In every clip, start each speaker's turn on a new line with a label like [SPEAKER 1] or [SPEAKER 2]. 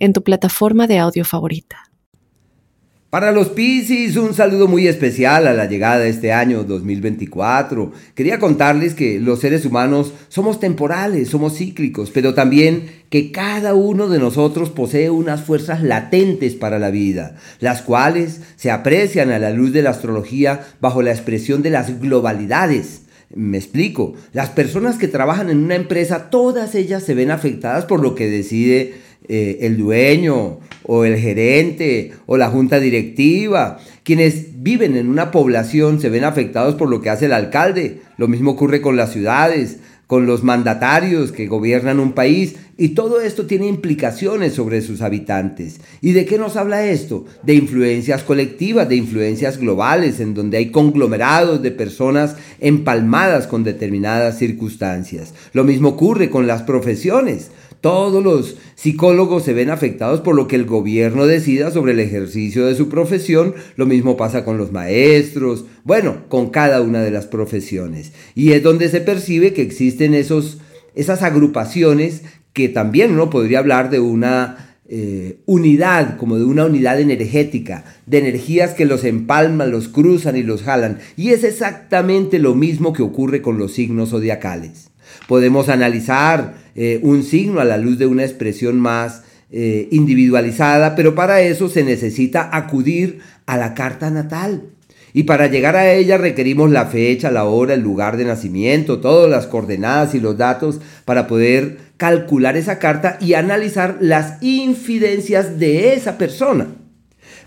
[SPEAKER 1] en tu plataforma de audio favorita.
[SPEAKER 2] Para los Piscis, un saludo muy especial a la llegada de este año 2024. Quería contarles que los seres humanos somos temporales, somos cíclicos, pero también que cada uno de nosotros posee unas fuerzas latentes para la vida, las cuales se aprecian a la luz de la astrología bajo la expresión de las globalidades. Me explico, las personas que trabajan en una empresa, todas ellas se ven afectadas por lo que decide eh, el dueño o el gerente o la junta directiva. Quienes viven en una población se ven afectados por lo que hace el alcalde. Lo mismo ocurre con las ciudades, con los mandatarios que gobiernan un país y todo esto tiene implicaciones sobre sus habitantes. ¿Y de qué nos habla esto? De influencias colectivas, de influencias globales, en donde hay conglomerados de personas empalmadas con determinadas circunstancias. Lo mismo ocurre con las profesiones. Todos los psicólogos se ven afectados por lo que el gobierno decida sobre el ejercicio de su profesión. Lo mismo pasa con los maestros, bueno, con cada una de las profesiones. Y es donde se percibe que existen esos, esas agrupaciones que también uno podría hablar de una eh, unidad, como de una unidad energética, de energías que los empalman, los cruzan y los jalan. Y es exactamente lo mismo que ocurre con los signos zodiacales. Podemos analizar eh, un signo a la luz de una expresión más eh, individualizada, pero para eso se necesita acudir a la carta natal. Y para llegar a ella requerimos la fecha, la hora, el lugar de nacimiento, todas las coordenadas y los datos para poder calcular esa carta y analizar las infidencias de esa persona.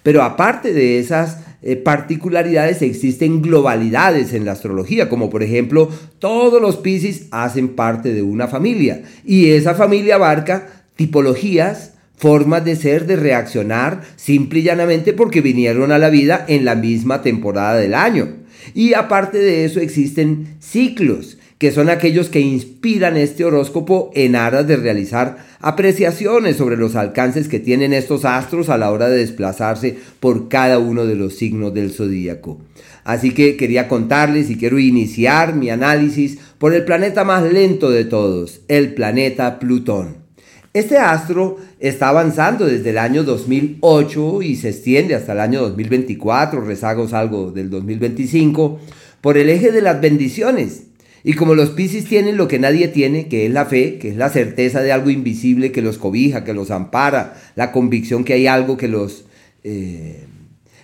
[SPEAKER 2] Pero aparte de esas eh, particularidades, existen globalidades en la astrología, como por ejemplo, todos los Pisces hacen parte de una familia y esa familia abarca tipologías, formas de ser, de reaccionar, simple y llanamente porque vinieron a la vida en la misma temporada del año. Y aparte de eso existen ciclos que son aquellos que inspiran este horóscopo en aras de realizar apreciaciones sobre los alcances que tienen estos astros a la hora de desplazarse por cada uno de los signos del zodíaco. Así que quería contarles y quiero iniciar mi análisis por el planeta más lento de todos, el planeta Plutón. Este astro está avanzando desde el año 2008 y se extiende hasta el año 2024, rezagos algo del 2025, por el eje de las bendiciones y como los Piscis tienen lo que nadie tiene, que es la fe, que es la certeza de algo invisible que los cobija, que los ampara, la convicción que hay algo que los... Eh,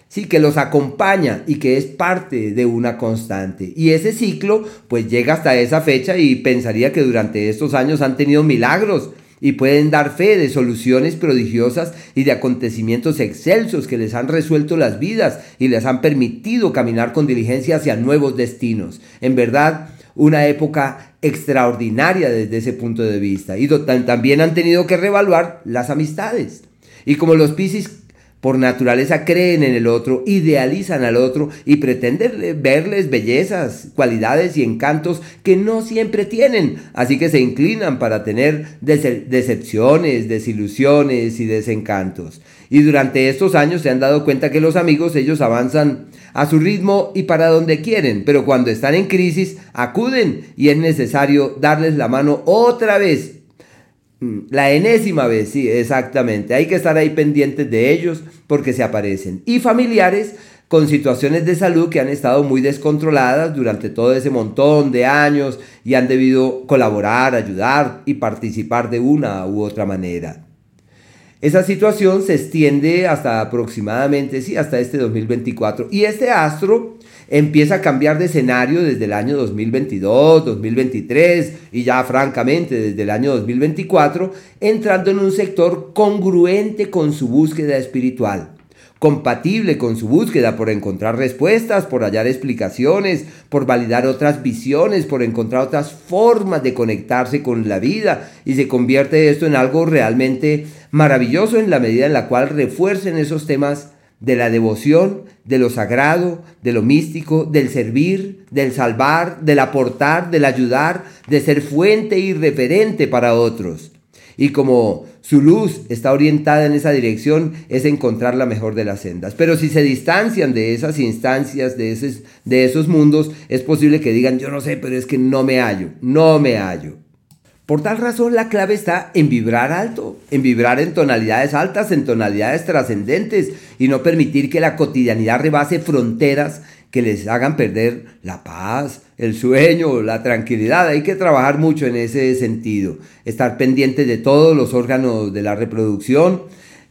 [SPEAKER 2] sí, que los acompaña y que es parte de una constante. Y ese ciclo pues llega hasta esa fecha y pensaría que durante estos años han tenido milagros y pueden dar fe de soluciones prodigiosas y de acontecimientos excelsos que les han resuelto las vidas y les han permitido caminar con diligencia hacia nuevos destinos. En verdad, una época extraordinaria desde ese punto de vista. Y también han tenido que reevaluar las amistades. Y como los Piscis por naturaleza creen en el otro, idealizan al otro y pretenden verles bellezas, cualidades y encantos que no siempre tienen. Así que se inclinan para tener decepciones, desilusiones y desencantos. Y durante estos años se han dado cuenta que los amigos ellos avanzan a su ritmo y para donde quieren, pero cuando están en crisis acuden y es necesario darles la mano otra vez Mm, la enésima vez, sí, exactamente. Hay que estar ahí pendientes de ellos porque se aparecen. Y familiares con situaciones de salud que han estado muy descontroladas durante todo ese montón de años y han debido colaborar, ayudar y participar de una u otra manera. Esa situación se extiende hasta aproximadamente, sí, hasta este 2024. Y este astro empieza a cambiar de escenario desde el año 2022, 2023 y ya francamente desde el año 2024, entrando en un sector congruente con su búsqueda espiritual compatible con su búsqueda por encontrar respuestas, por hallar explicaciones, por validar otras visiones, por encontrar otras formas de conectarse con la vida y se convierte esto en algo realmente Maravilloso en la medida en la cual refuercen esos temas de la devoción, de lo sagrado, de lo místico, del servir, del salvar, del aportar, del ayudar, de ser fuente y referente para otros. Y como su luz está orientada en esa dirección, es encontrar la mejor de las sendas. Pero si se distancian de esas instancias, de esos, de esos mundos, es posible que digan, yo no sé, pero es que no me hallo, no me hallo. Por tal razón la clave está en vibrar alto, en vibrar en tonalidades altas, en tonalidades trascendentes y no permitir que la cotidianidad rebase fronteras que les hagan perder la paz, el sueño, la tranquilidad. Hay que trabajar mucho en ese sentido, estar pendientes de todos los órganos de la reproducción.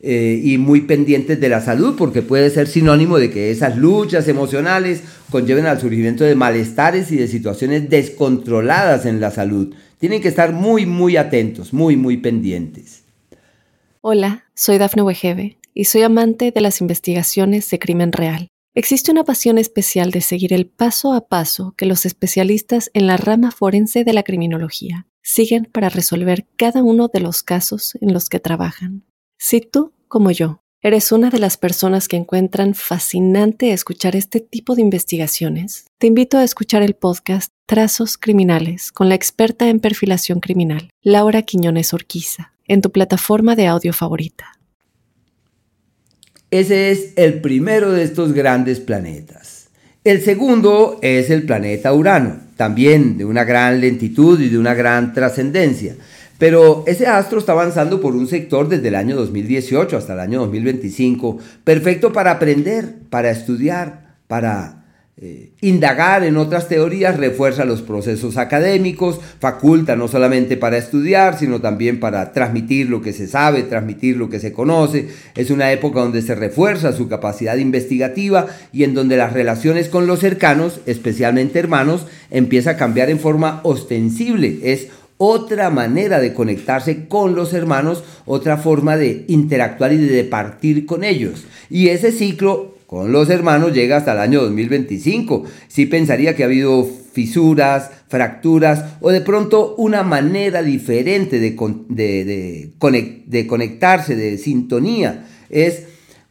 [SPEAKER 2] Eh, y muy pendientes de la salud, porque puede ser sinónimo de que esas luchas emocionales conlleven al surgimiento de malestares y de situaciones descontroladas en la salud. Tienen que estar muy, muy atentos, muy, muy pendientes.
[SPEAKER 1] Hola, soy Dafne Wegebe y soy amante de las investigaciones de crimen real. Existe una pasión especial de seguir el paso a paso que los especialistas en la rama forense de la criminología siguen para resolver cada uno de los casos en los que trabajan. Si tú, como yo, ¿Eres una de las personas que encuentran fascinante escuchar este tipo de investigaciones? Te invito a escuchar el podcast Trazos Criminales con la experta en perfilación criminal, Laura Quiñones Orquiza, en tu plataforma de audio favorita.
[SPEAKER 2] Ese es el primero de estos grandes planetas. El segundo es el planeta Urano, también de una gran lentitud y de una gran trascendencia. Pero ese astro está avanzando por un sector desde el año 2018 hasta el año 2025, perfecto para aprender, para estudiar, para eh, indagar en otras teorías, refuerza los procesos académicos, faculta no solamente para estudiar, sino también para transmitir lo que se sabe, transmitir lo que se conoce. Es una época donde se refuerza su capacidad investigativa y en donde las relaciones con los cercanos, especialmente hermanos, empieza a cambiar en forma ostensible. Es otra manera de conectarse con los hermanos, otra forma de interactuar y de partir con ellos. Y ese ciclo con los hermanos llega hasta el año 2025. Sí pensaría que ha habido fisuras, fracturas o de pronto una manera diferente de, de, de conectarse, de sintonía. Es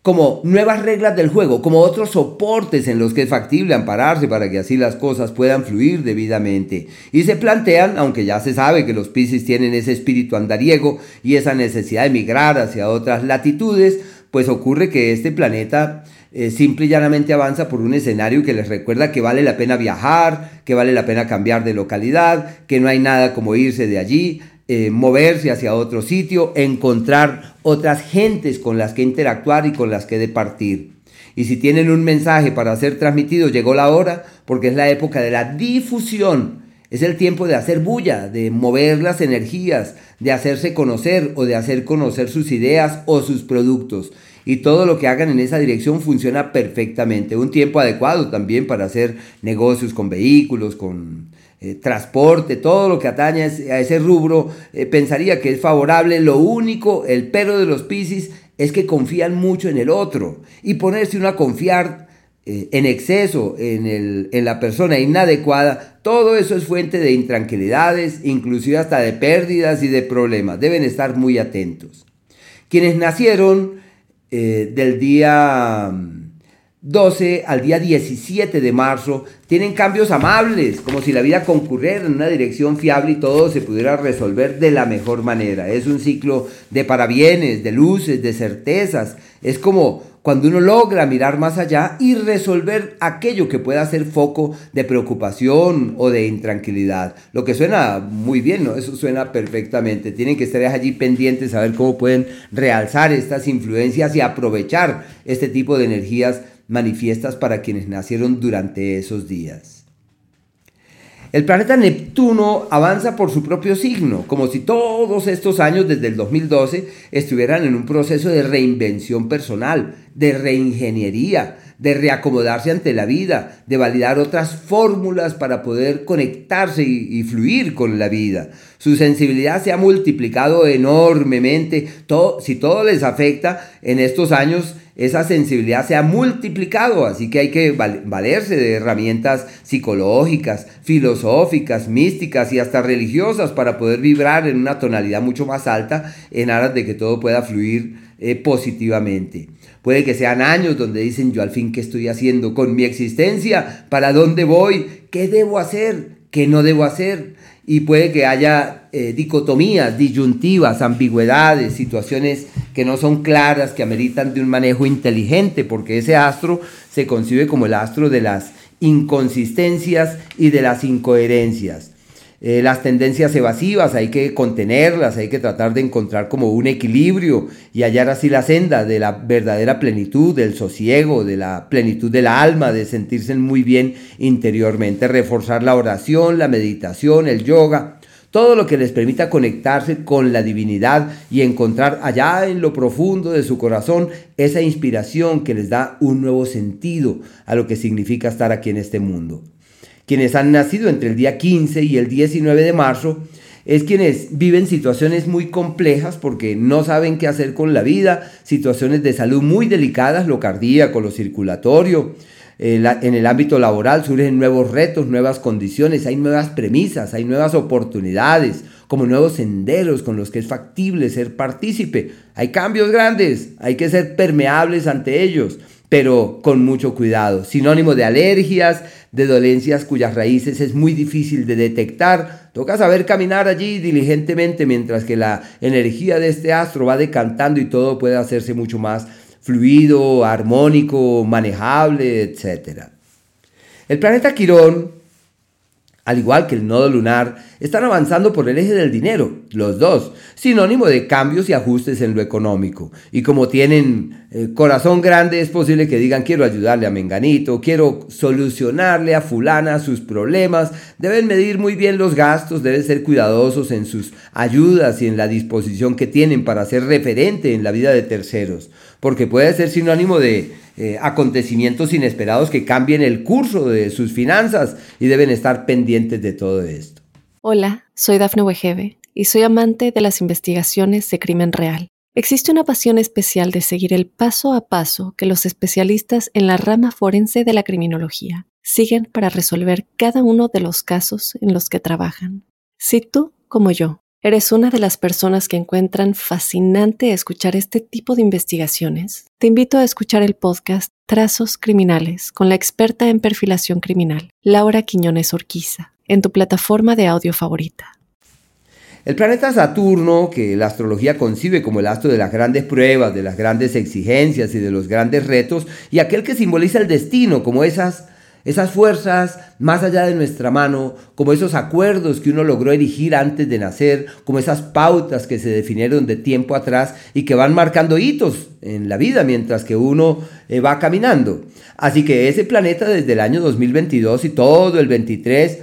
[SPEAKER 2] como nuevas reglas del juego, como otros soportes en los que es factible ampararse para que así las cosas puedan fluir debidamente. Y se plantean, aunque ya se sabe que los Pisces tienen ese espíritu andariego y esa necesidad de migrar hacia otras latitudes, pues ocurre que este planeta eh, simple y llanamente avanza por un escenario que les recuerda que vale la pena viajar, que vale la pena cambiar de localidad, que no hay nada como irse de allí, eh, moverse hacia otro sitio, encontrar otras gentes con las que interactuar y con las que departir. Y si tienen un mensaje para ser transmitido, llegó la hora, porque es la época de la difusión. Es el tiempo de hacer bulla, de mover las energías, de hacerse conocer o de hacer conocer sus ideas o sus productos. Y todo lo que hagan en esa dirección funciona perfectamente. Un tiempo adecuado también para hacer negocios con vehículos, con eh, transporte, todo lo que atañe a ese rubro, eh, pensaría que es favorable. Lo único, el pero de los Piscis es que confían mucho en el otro y ponerse uno a confiar eh, en exceso en, el, en la persona inadecuada, todo eso es fuente de intranquilidades, inclusive hasta de pérdidas y de problemas. Deben estar muy atentos. Quienes nacieron del día 12 al día 17 de marzo tienen cambios amables, como si la vida concurriera en una dirección fiable y todo se pudiera resolver de la mejor manera. Es un ciclo de parabienes, de luces, de certezas. Es como cuando uno logra mirar más allá y resolver aquello que pueda ser foco de preocupación o de intranquilidad. Lo que suena muy bien, ¿no? Eso suena perfectamente. Tienen que estar allí pendientes a ver cómo pueden realzar estas influencias y aprovechar este tipo de energías manifiestas para quienes nacieron durante esos días. El planeta Neptuno avanza por su propio signo, como si todos estos años desde el 2012 estuvieran en un proceso de reinvención personal, de reingeniería, de reacomodarse ante la vida, de validar otras fórmulas para poder conectarse y, fluir con la vida. Su sensibilidad se ha multiplicado enormemente. Si todo les afecta en estos años, esa sensibilidad se ha multiplicado, así que hay que valerse de herramientas psicológicas, filosóficas, místicas y hasta religiosas para poder vibrar en una tonalidad mucho más alta en aras de que todo pueda fluir eh, positivamente. Puede que sean años donde dicen yo al fin qué estoy haciendo con mi existencia, para dónde voy, qué debo hacer, qué no debo hacer. Y puede que haya eh, dicotomías, disyuntivas, ambigüedades, situaciones que no son claras, que ameritan de un manejo inteligente, porque ese astro se concibe como el astro de las inconsistencias y de las incoherencias. Eh, las tendencias evasivas hay que contenerlas, hay que tratar de encontrar como un equilibrio y hallar así la senda de la verdadera plenitud, del sosiego, de la plenitud del alma, de sentirse muy bien interiormente, reforzar la oración, la meditación, el yoga, todo lo que les permita conectarse con la divinidad y encontrar allá en lo profundo de su corazón esa inspiración que les da un nuevo sentido a lo que significa estar aquí en este mundo quienes han nacido entre el día 15 y el 19 de marzo, es quienes viven situaciones muy complejas porque no saben qué hacer con la vida, situaciones de salud muy delicadas, lo cardíaco, lo circulatorio. En el ámbito laboral surgen nuevos retos, nuevas condiciones, hay nuevas premisas, hay nuevas oportunidades, como nuevos senderos con los que es factible ser partícipe. Hay cambios grandes, hay que ser permeables ante ellos pero con mucho cuidado. Sinónimo de alergias, de dolencias cuyas raíces es muy difícil de detectar. Toca saber caminar allí diligentemente mientras que la energía de este astro va decantando y todo puede hacerse mucho más fluido, armónico, manejable, etc. El planeta Quirón al igual que el nodo lunar, están avanzando por el eje del dinero, los dos, sinónimo de cambios y ajustes en lo económico. Y como tienen eh, corazón grande, es posible que digan quiero ayudarle a Menganito, quiero solucionarle a fulana sus problemas. Deben medir muy bien los gastos, deben ser cuidadosos en sus ayudas y en la disposición que tienen para ser referente en la vida de terceros, porque puede ser sinónimo de eh, acontecimientos inesperados que cambien el curso de sus finanzas y deben estar pendientes de todo esto.
[SPEAKER 1] Hola, soy Dafne Wegebe y soy amante de las investigaciones de crimen real. Existe una pasión especial de seguir el paso a paso que los especialistas en la rama forense de la criminología siguen para resolver cada uno de los casos en los que trabajan. Si tú, como yo, ¿Eres una de las personas que encuentran fascinante escuchar este tipo de investigaciones? Te invito a escuchar el podcast Trazos Criminales con la experta en perfilación criminal, Laura Quiñones Orquiza, en tu plataforma de audio favorita.
[SPEAKER 2] El planeta Saturno, que la astrología concibe como el astro de las grandes pruebas, de las grandes exigencias y de los grandes retos, y aquel que simboliza el destino, como esas esas fuerzas más allá de nuestra mano, como esos acuerdos que uno logró erigir antes de nacer, como esas pautas que se definieron de tiempo atrás y que van marcando hitos en la vida mientras que uno eh, va caminando. Así que ese planeta desde el año 2022 y todo el 23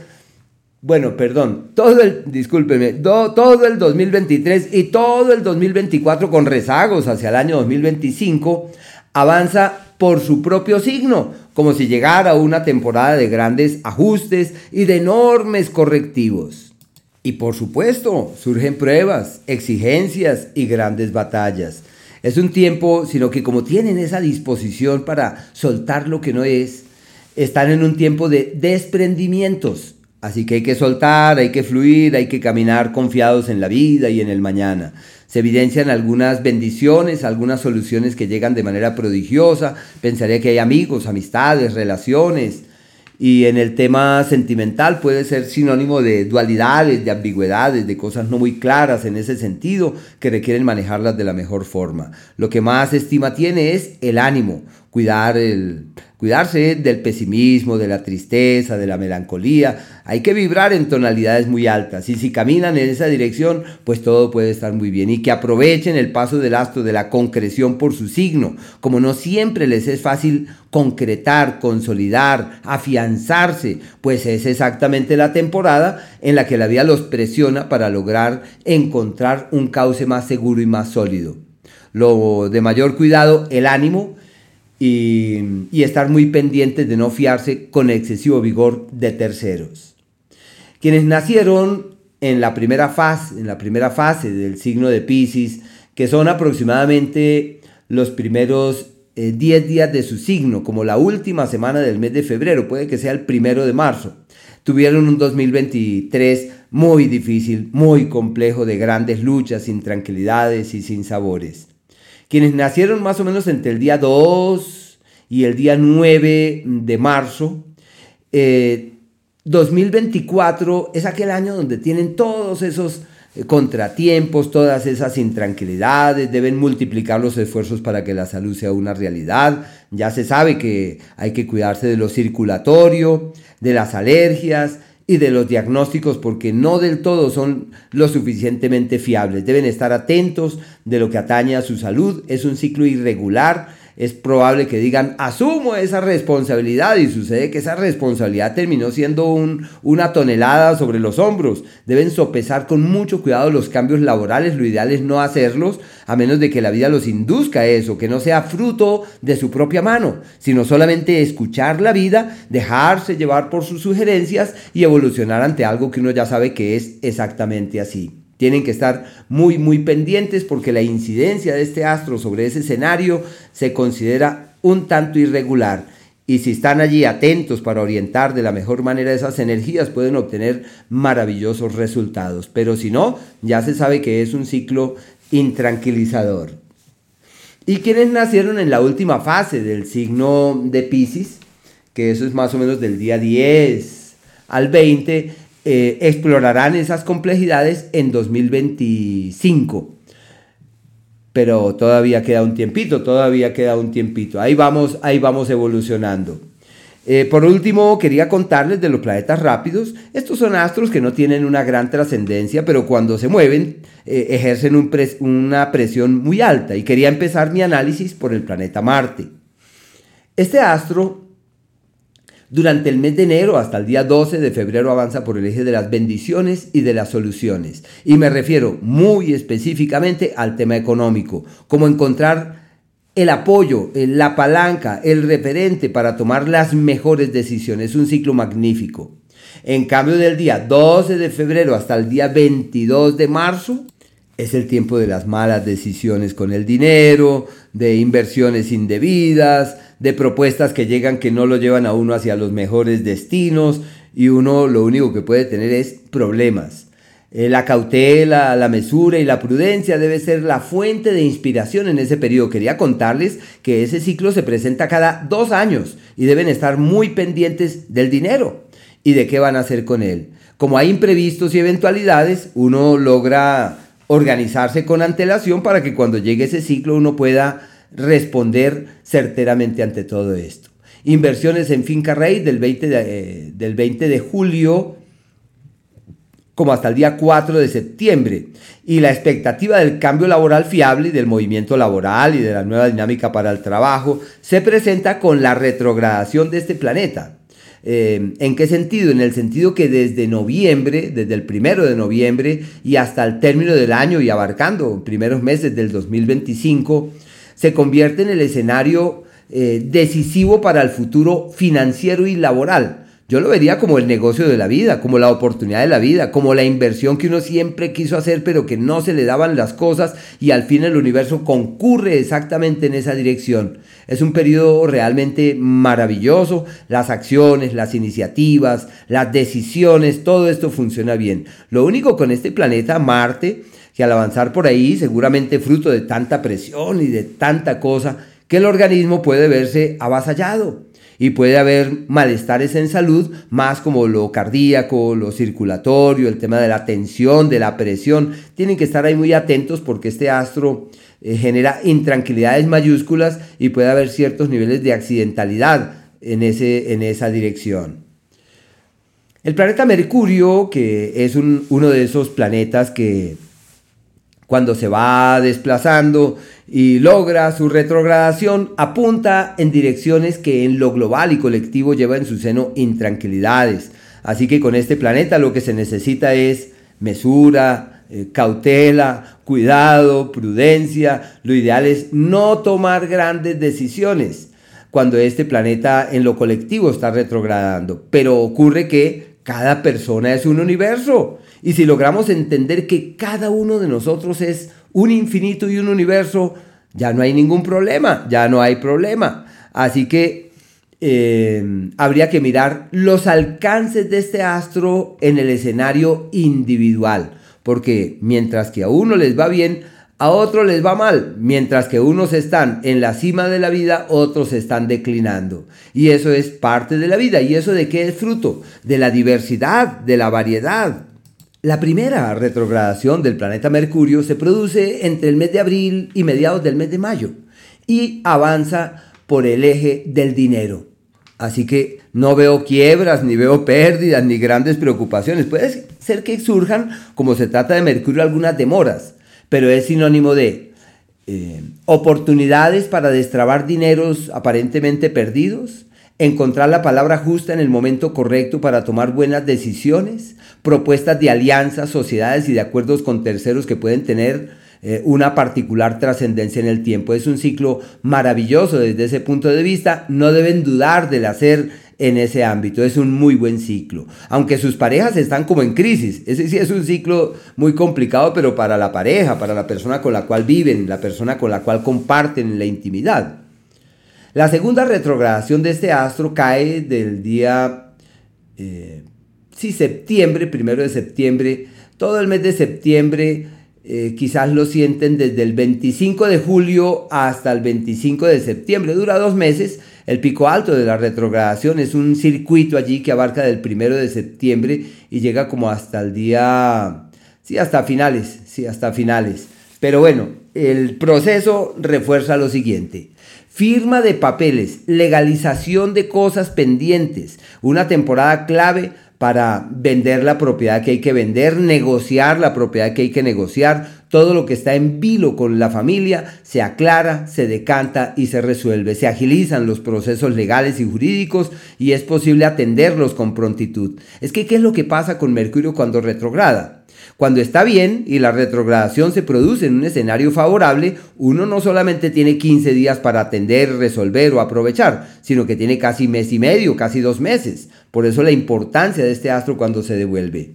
[SPEAKER 2] bueno, perdón, todo el, discúlpeme, todo el 2023 y todo el 2024 con rezagos hacia el año 2025, avanza por su propio signo, como si llegara una temporada de grandes ajustes y de enormes correctivos. Y por supuesto, surgen pruebas, exigencias y grandes batallas. Es un tiempo, sino que como tienen esa disposición para soltar lo que no es, están en un tiempo de desprendimientos. Así que hay que soltar, hay que fluir, hay que caminar confiados en la vida y en el mañana. Se evidencian algunas bendiciones, algunas soluciones que llegan de manera prodigiosa. Pensaría que hay amigos, amistades, relaciones. Y en el tema sentimental puede ser sinónimo de dualidades, de ambigüedades, de cosas no muy claras en ese sentido que requieren manejarlas de la mejor forma. Lo que más estima tiene es el ánimo, cuidar el, cuidarse del pesimismo, de la tristeza, de la melancolía. Hay que vibrar en tonalidades muy altas y si caminan en esa dirección, pues todo puede estar muy bien. Y que aprovechen el paso del astro de la concreción por su signo. Como no siempre les es fácil concretar, consolidar, afianzarse, pues es exactamente la temporada en la que la vida los presiona para lograr encontrar un cauce más seguro y más sólido. Lo de mayor cuidado, el ánimo, y, estar muy pendientes de no fiarse con excesivo vigor de terceros. Quienes nacieron en la primera fase, en la primera fase del signo de Pisces, que son aproximadamente los primeros 10 eh, días de su signo, como la última semana del mes de febrero, puede que sea el primero de marzo. Tuvieron un 2023 muy difícil, muy complejo, de grandes luchas, sin tranquilidades y sin sabores. Quienes nacieron más o menos entre el día 2 y el día 9 de marzo, 2024 eh, es aquel año donde tienen todos esos eh, contratiempos, todas esas intranquilidades, deben multiplicar los esfuerzos para que la salud sea una realidad. Ya se sabe que hay que cuidarse de lo circulatorio, de las alergias y de los diagnósticos porque no del todo son lo suficientemente fiables. Deben estar atentos de lo que atañe a su salud. Es un ciclo irregular es probable que digan, asumo esa responsabilidad y sucede que esa responsabilidad terminó siendo un, una tonelada sobre los hombros. Deben sopesar con mucho cuidado los cambios laborales, lo ideal es no hacerlos a menos de que la vida los induzca a eso, que no sea fruto de su propia mano, sino solamente escuchar la vida, dejarse llevar por sus sugerencias y evolucionar ante algo que uno ya sabe que es exactamente así. Tienen que estar muy, muy pendientes porque la incidencia de este astro sobre ese escenario se considera un tanto irregular. Y si están allí atentos para orientar de la mejor manera esas energías, pueden obtener maravillosos resultados. Pero si no, ya se sabe que es un ciclo intranquilizador. Y quienes nacieron en la última fase del signo de Pisces, que eso es más o menos del día 10 al 20, eh, explorarán esas complejidades en 2025. Pero todavía queda un tiempito, todavía queda un tiempito. Ahí vamos, ahí vamos evolucionando. Eh, por último, quería contarles de los planetas rápidos. Estos son astros que no tienen una gran trascendencia, pero cuando se mueven eh, ejercen una presión muy alta. Y quería empezar mi análisis por el planeta Marte. Este astro durante el mes de enero hasta el día 12 de febrero avanza por el eje de las bendiciones y de las soluciones. Y me refiero muy específicamente al tema económico, como encontrar el apoyo, la palanca, el referente para tomar las mejores decisiones. Un ciclo magnífico. En cambio del día 12 de febrero hasta el día 22 de marzo, es el tiempo de las malas decisiones con el dinero, de inversiones indebidas, de propuestas que llegan que no lo llevan a uno hacia los mejores destinos y uno lo único que puede tener es problemas. Eh, la cautela, la mesura y la prudencia debe ser la fuente de inspiración en ese periodo. Quería contarles que ese ciclo se presenta cada dos años y deben estar muy pendientes del dinero y de qué van a hacer con él. Como hay imprevistos y eventualidades, uno logra organizarse con antelación para que cuando llegue ese ciclo uno pueda responder certeramente ante todo esto. Inversiones en finca rey del 20 de, eh, del 20 de julio como hasta el día 4 de septiembre. Y la expectativa del cambio laboral fiable y del movimiento laboral y de la nueva dinámica para el trabajo se presenta con la retrogradación de este planeta. Eh, ¿En qué sentido? En el sentido que desde noviembre, desde el primero de noviembre y hasta el término del año y abarcando primeros meses del 2025, se convierte en el escenario eh, decisivo para el futuro financiero y laboral. Yo lo vería como el negocio de la vida, como la oportunidad de la vida, como la inversión que uno siempre quiso hacer pero que no se le daban las cosas y al fin el universo concurre exactamente en esa dirección. Es un periodo realmente maravilloso, las acciones, las iniciativas, las decisiones, todo esto funciona bien. Lo único con este planeta Marte, que al avanzar por ahí, seguramente fruto de tanta presión y de tanta cosa, que el organismo puede verse avasallado y puede haber malestares en salud, más como lo cardíaco, lo circulatorio, el tema de la tensión, de la presión. Tienen que estar ahí muy atentos porque este astro eh, genera intranquilidades mayúsculas y puede haber ciertos niveles de accidentalidad en, ese, en esa dirección. El planeta Mercurio, que es uno de esos planetas que cuando se va desplazando y logra su retrogradación, apunta en direcciones que en lo global y colectivo lleva en su seno intranquilidades. Así que con este planeta lo que se necesita es mesura, eh, cautela, cuidado, prudencia. Lo ideal es no tomar grandes decisiones. cuando este planeta en lo colectivo está retrogradando. Pero ocurre que cada persona es un universo. Y si logramos entender que cada uno de nosotros es un infinito y un universo, ya no hay ningún problema, ya no hay problema. Así que eh, habría que mirar los alcances de este astro en el escenario individual, porque mientras que a uno les va bien, a otros les va mal, mientras que unos están en la cima de la vida, otros están declinando. Y eso es parte de la vida. ¿Y eso de qué es fruto? De la diversidad, de la variedad. La primera retrogradación del planeta Mercurio se produce entre el mes de abril y mediados del mes de mayo y avanza por el eje del dinero. Así que no veo quiebras, ni veo pérdidas, ni grandes preocupaciones. Puede ser que surjan, como se trata de Mercurio, algunas demoras, pero es sinónimo de eh, oportunidades para destrabar dineros aparentemente perdidos, encontrar la palabra justa en el momento correcto para tomar buenas decisiones, propuestas de alianzas, sociedades y de acuerdos con terceros que pueden tener eh, una particular trascendencia en el tiempo. Es un ciclo maravilloso desde ese punto de vista. No deben dudar del hacer en ese ámbito. Es un muy buen ciclo. Aunque sus parejas están como en crisis. Ese sí es un ciclo muy complicado, pero para la pareja, para la persona con la cual viven, la persona con la cual comparten la intimidad. La segunda retrogradación de este astro cae del día, eh, sí, septiembre, primero de septiembre, todo el mes de septiembre eh, quizás lo sienten desde el 25 de julio hasta el 25 de septiembre. Dura dos meses. El pico alto de la retrogradación es un circuito allí que abarca del 1 de septiembre y llega como hasta el día, sí, hasta finales, sí, hasta finales. Pero bueno, el proceso refuerza lo siguiente. Firma de papeles, legalización de cosas pendientes, una temporada clave para vender la propiedad que hay que vender, negociar la propiedad que hay que negociar. Todo lo que está en vilo con la familia se aclara, se decanta y se resuelve. Se agilizan los procesos legales y jurídicos y es posible atenderlos con prontitud. Es que, ¿qué es lo que pasa con Mercurio cuando retrograda? Cuando está bien y la retrogradación se produce en un escenario favorable, uno no solamente tiene 15 días para atender, resolver o aprovechar, sino que tiene casi mes y medio, casi dos meses. Por eso la importancia de este astro cuando se devuelve.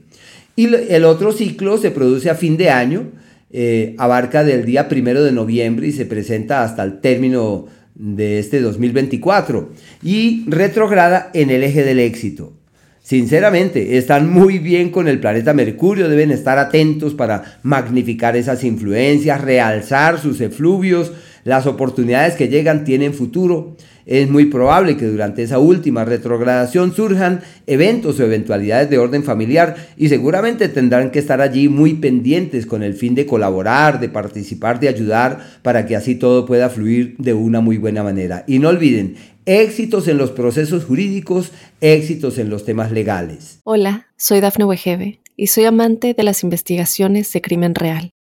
[SPEAKER 2] Y el otro ciclo se produce a fin de año, eh, abarca del día primero de noviembre y se presenta hasta el término de este 2024 y retrograda en el eje del éxito. Sinceramente, están muy bien con el planeta Mercurio, deben estar atentos para magnificar esas influencias, realzar sus efluvios, las oportunidades que llegan tienen futuro. Es muy probable que durante esa última retrogradación surjan eventos o eventualidades de orden familiar y seguramente tendrán que estar allí muy pendientes con el fin de colaborar, de participar, de ayudar para que así todo pueda fluir de una muy buena manera. Y no olviden, éxitos en los procesos jurídicos, éxitos en los temas legales.
[SPEAKER 1] Hola, soy Dafne Wegebe y soy amante de las investigaciones de crimen real.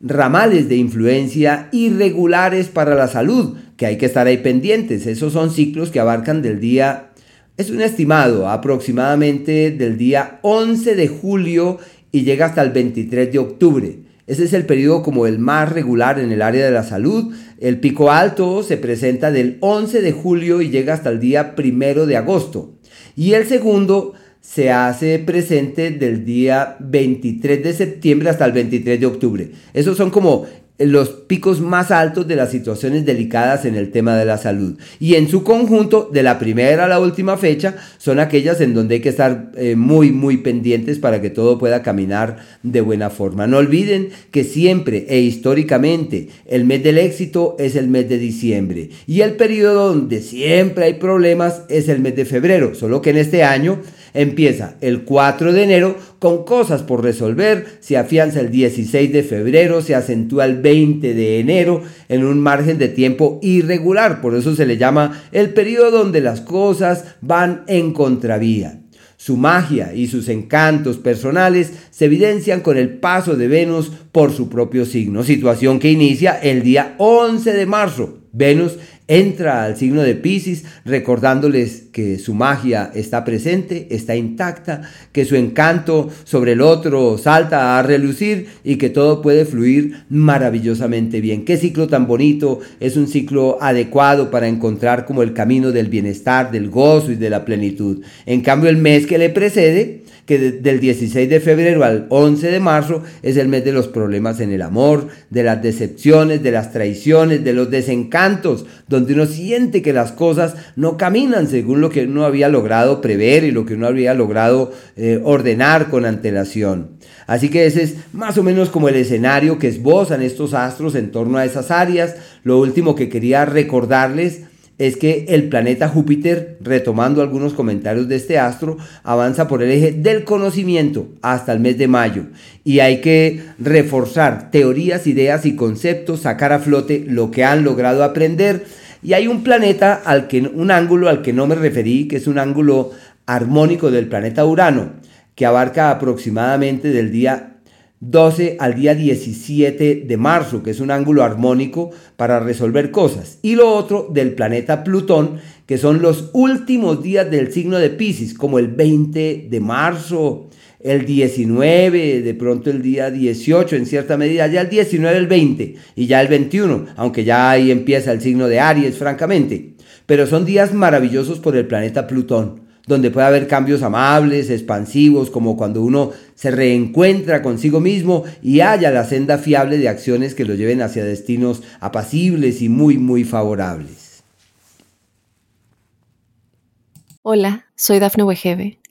[SPEAKER 2] ramales de influencia irregulares para la salud, que hay que estar ahí pendientes. Esos son ciclos que abarcan del día, es un estimado aproximadamente del día 11 de julio y llega hasta el 23 de octubre. Ese es el periodo como el más regular en el área de la salud. El pico alto se presenta del 11 de julio y llega hasta el día 1 de agosto. Y el segundo se hace presente del día 23 de septiembre hasta el 23 de octubre. Esos son como los picos más altos de las situaciones delicadas en el tema de la salud. Y en su conjunto, de la primera a la última fecha, son aquellas en donde hay que estar eh, muy, muy pendientes para que todo pueda caminar de buena forma. No olviden que siempre e históricamente el mes del éxito es el mes de diciembre. Y el periodo donde siempre hay problemas es el mes de febrero. Solo que en este año Empieza el 4 de enero con cosas por resolver, se afianza el 16 de febrero, se acentúa el 20 de enero en un margen de tiempo irregular, por eso se le llama el periodo donde las cosas van en contravía. Su magia y sus encantos personales se evidencian con el paso de Venus por su propio signo, situación que inicia el día 11 de marzo. Venus entra al signo de Pisces recordándoles que su magia está presente, está intacta, que su encanto sobre el otro salta a relucir y que todo puede fluir maravillosamente bien. Qué ciclo tan bonito, es un ciclo adecuado para encontrar como el camino del bienestar, del gozo y de la plenitud. En cambio, el mes que le precede que del 16 de febrero al 11 de marzo es el mes de los problemas en el amor, de las decepciones, de las traiciones, de los desencantos, donde uno siente que las cosas no caminan según lo que uno había logrado prever y lo que uno había logrado eh, ordenar con antelación. Así que ese es más o menos como el escenario que esbozan estos astros en torno a esas áreas. Lo último que quería recordarles es que el planeta Júpiter, retomando algunos comentarios de este astro, avanza por el eje del conocimiento hasta el mes de mayo. Y hay que reforzar teorías, ideas y conceptos, sacar a flote lo que han logrado aprender. Y hay un planeta al que, un ángulo al que no me referí, que es un ángulo armónico del planeta Urano, que abarca aproximadamente del día 12 al día 17 de marzo, que es un ángulo armónico para resolver cosas. Y lo otro del planeta Plutón, que son los últimos días del signo de Pisces, como el 20 de marzo, el 19, de pronto el día 18 en cierta medida, ya el 19, el 20 y ya el 21, aunque ya ahí empieza el signo de Aries, francamente. Pero son días maravillosos por el planeta Plutón donde puede haber cambios amables, expansivos, como cuando uno se reencuentra consigo mismo y haya la senda fiable de acciones que lo lleven hacia destinos apacibles y muy, muy favorables.
[SPEAKER 1] Hola, soy Dafne Wegebe